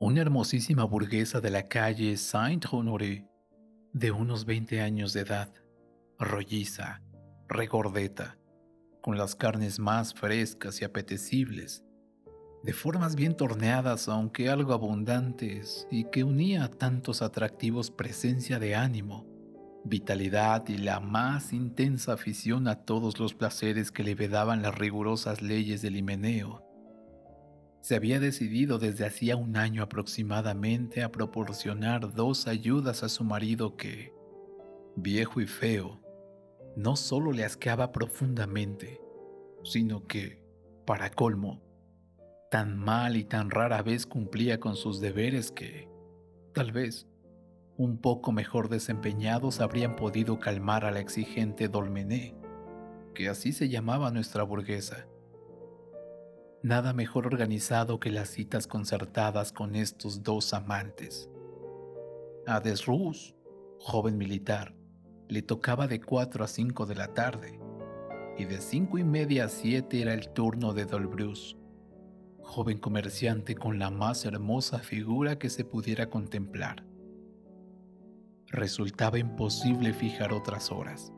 una hermosísima burguesa de la calle Saint-Honoré, de unos 20 años de edad, rolliza, regordeta, con las carnes más frescas y apetecibles, de formas bien torneadas aunque algo abundantes y que unía a tantos atractivos presencia de ánimo, vitalidad y la más intensa afición a todos los placeres que le vedaban las rigurosas leyes del himeneo. Se había decidido desde hacía un año aproximadamente a proporcionar dos ayudas a su marido que, viejo y feo, no solo le asqueaba profundamente, sino que, para colmo, tan mal y tan rara vez cumplía con sus deberes que, tal vez, un poco mejor desempeñados habrían podido calmar a la exigente Dolmené, que así se llamaba nuestra burguesa. Nada mejor organizado que las citas concertadas con estos dos amantes. A Desrus, joven militar, le tocaba de 4 a 5 de la tarde, y de cinco y media a 7 era el turno de Dolbrus, joven comerciante con la más hermosa figura que se pudiera contemplar. Resultaba imposible fijar otras horas.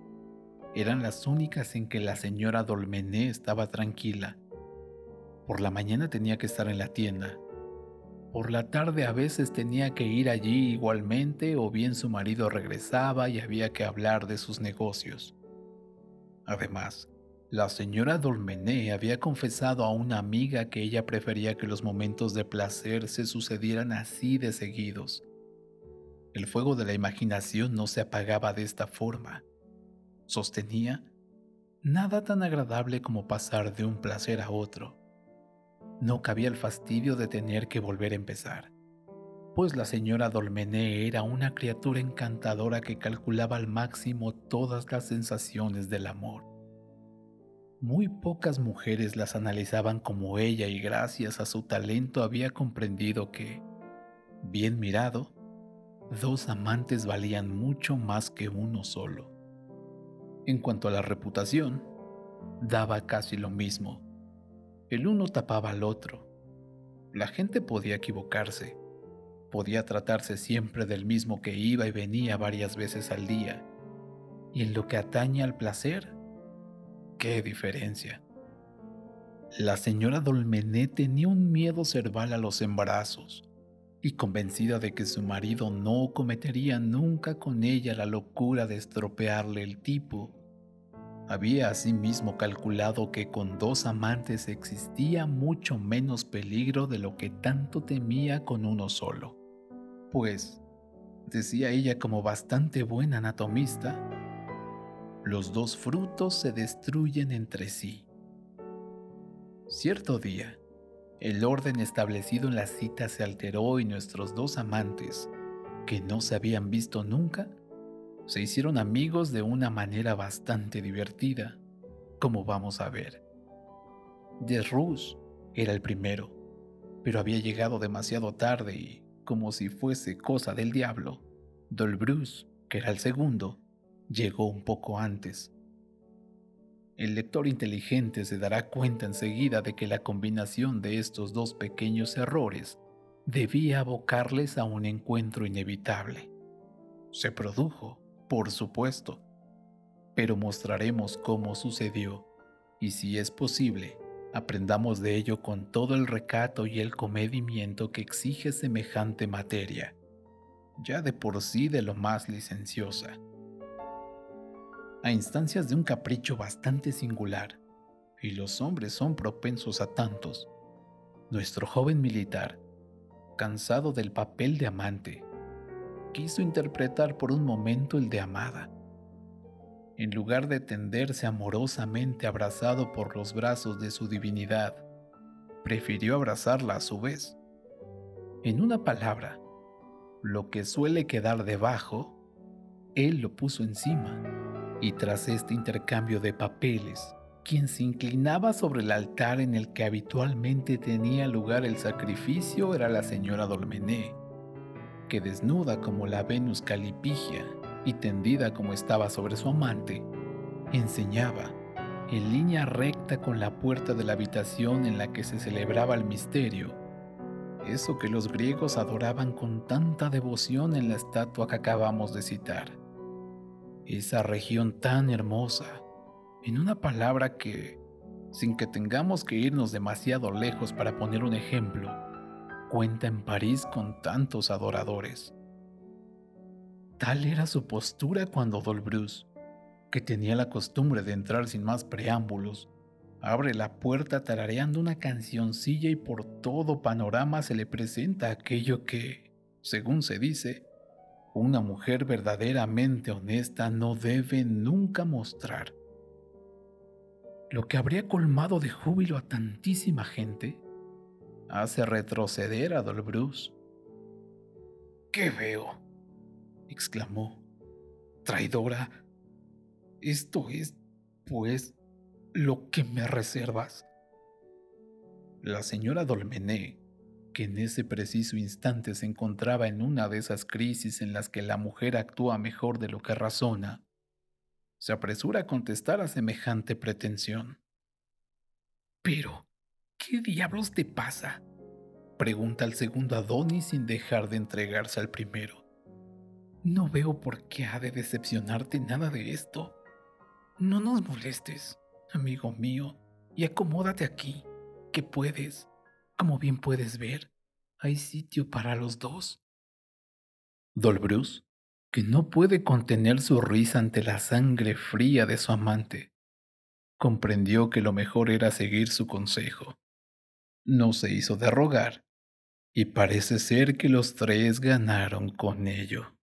Eran las únicas en que la señora Dolmené estaba tranquila. Por la mañana tenía que estar en la tienda, por la tarde a veces tenía que ir allí igualmente o bien su marido regresaba y había que hablar de sus negocios. Además, la señora Dolmené había confesado a una amiga que ella prefería que los momentos de placer se sucedieran así de seguidos. El fuego de la imaginación no se apagaba de esta forma. Sostenía, nada tan agradable como pasar de un placer a otro no cabía el fastidio de tener que volver a empezar, pues la señora Dolmené era una criatura encantadora que calculaba al máximo todas las sensaciones del amor. Muy pocas mujeres las analizaban como ella y gracias a su talento había comprendido que, bien mirado, dos amantes valían mucho más que uno solo. En cuanto a la reputación, daba casi lo mismo el uno tapaba al otro. La gente podía equivocarse. Podía tratarse siempre del mismo que iba y venía varias veces al día. Y en lo que atañe al placer, qué diferencia. La señora Dolmené tenía un miedo cerval a los embarazos, y convencida de que su marido no cometería nunca con ella la locura de estropearle el tipo, había asimismo calculado que con dos amantes existía mucho menos peligro de lo que tanto temía con uno solo. Pues, decía ella como bastante buena anatomista, los dos frutos se destruyen entre sí. Cierto día, el orden establecido en la cita se alteró y nuestros dos amantes, que no se habían visto nunca, se hicieron amigos de una manera bastante divertida, como vamos a ver. Desrus era el primero, pero había llegado demasiado tarde y, como si fuese cosa del diablo, Dolbrus, que era el segundo, llegó un poco antes. El lector inteligente se dará cuenta enseguida de que la combinación de estos dos pequeños errores debía abocarles a un encuentro inevitable. Se produjo por supuesto, pero mostraremos cómo sucedió y si es posible, aprendamos de ello con todo el recato y el comedimiento que exige semejante materia, ya de por sí de lo más licenciosa. A instancias de un capricho bastante singular, y los hombres son propensos a tantos, nuestro joven militar, cansado del papel de amante, quiso interpretar por un momento el de amada. En lugar de tenderse amorosamente abrazado por los brazos de su divinidad, prefirió abrazarla a su vez. En una palabra, lo que suele quedar debajo, él lo puso encima, y tras este intercambio de papeles, quien se inclinaba sobre el altar en el que habitualmente tenía lugar el sacrificio era la señora Dolmené, que desnuda como la Venus Calipigia y tendida como estaba sobre su amante, enseñaba, en línea recta con la puerta de la habitación en la que se celebraba el misterio, eso que los griegos adoraban con tanta devoción en la estatua que acabamos de citar. Esa región tan hermosa, en una palabra que, sin que tengamos que irnos demasiado lejos para poner un ejemplo, cuenta en París con tantos adoradores. Tal era su postura cuando Dolbrus, que tenía la costumbre de entrar sin más preámbulos, abre la puerta tarareando una cancioncilla y por todo panorama se le presenta aquello que, según se dice, una mujer verdaderamente honesta no debe nunca mostrar. Lo que habría colmado de júbilo a tantísima gente hace retroceder a Dolbrus. ¿Qué veo? exclamó. Traidora. Esto es, pues, lo que me reservas. La señora Dolmené, que en ese preciso instante se encontraba en una de esas crisis en las que la mujer actúa mejor de lo que razona, se apresura a contestar a semejante pretensión. Pero, ¿qué diablos te pasa? pregunta el segundo Adonis sin dejar de entregarse al primero. No veo por qué ha de decepcionarte nada de esto. No nos molestes amigo mío, y acomódate aquí, que puedes, como bien puedes ver, hay sitio para los dos. Dolbrus, que no puede contener su risa ante la sangre fría de su amante, comprendió que lo mejor era seguir su consejo. No se hizo de rogar, y parece ser que los tres ganaron con ello.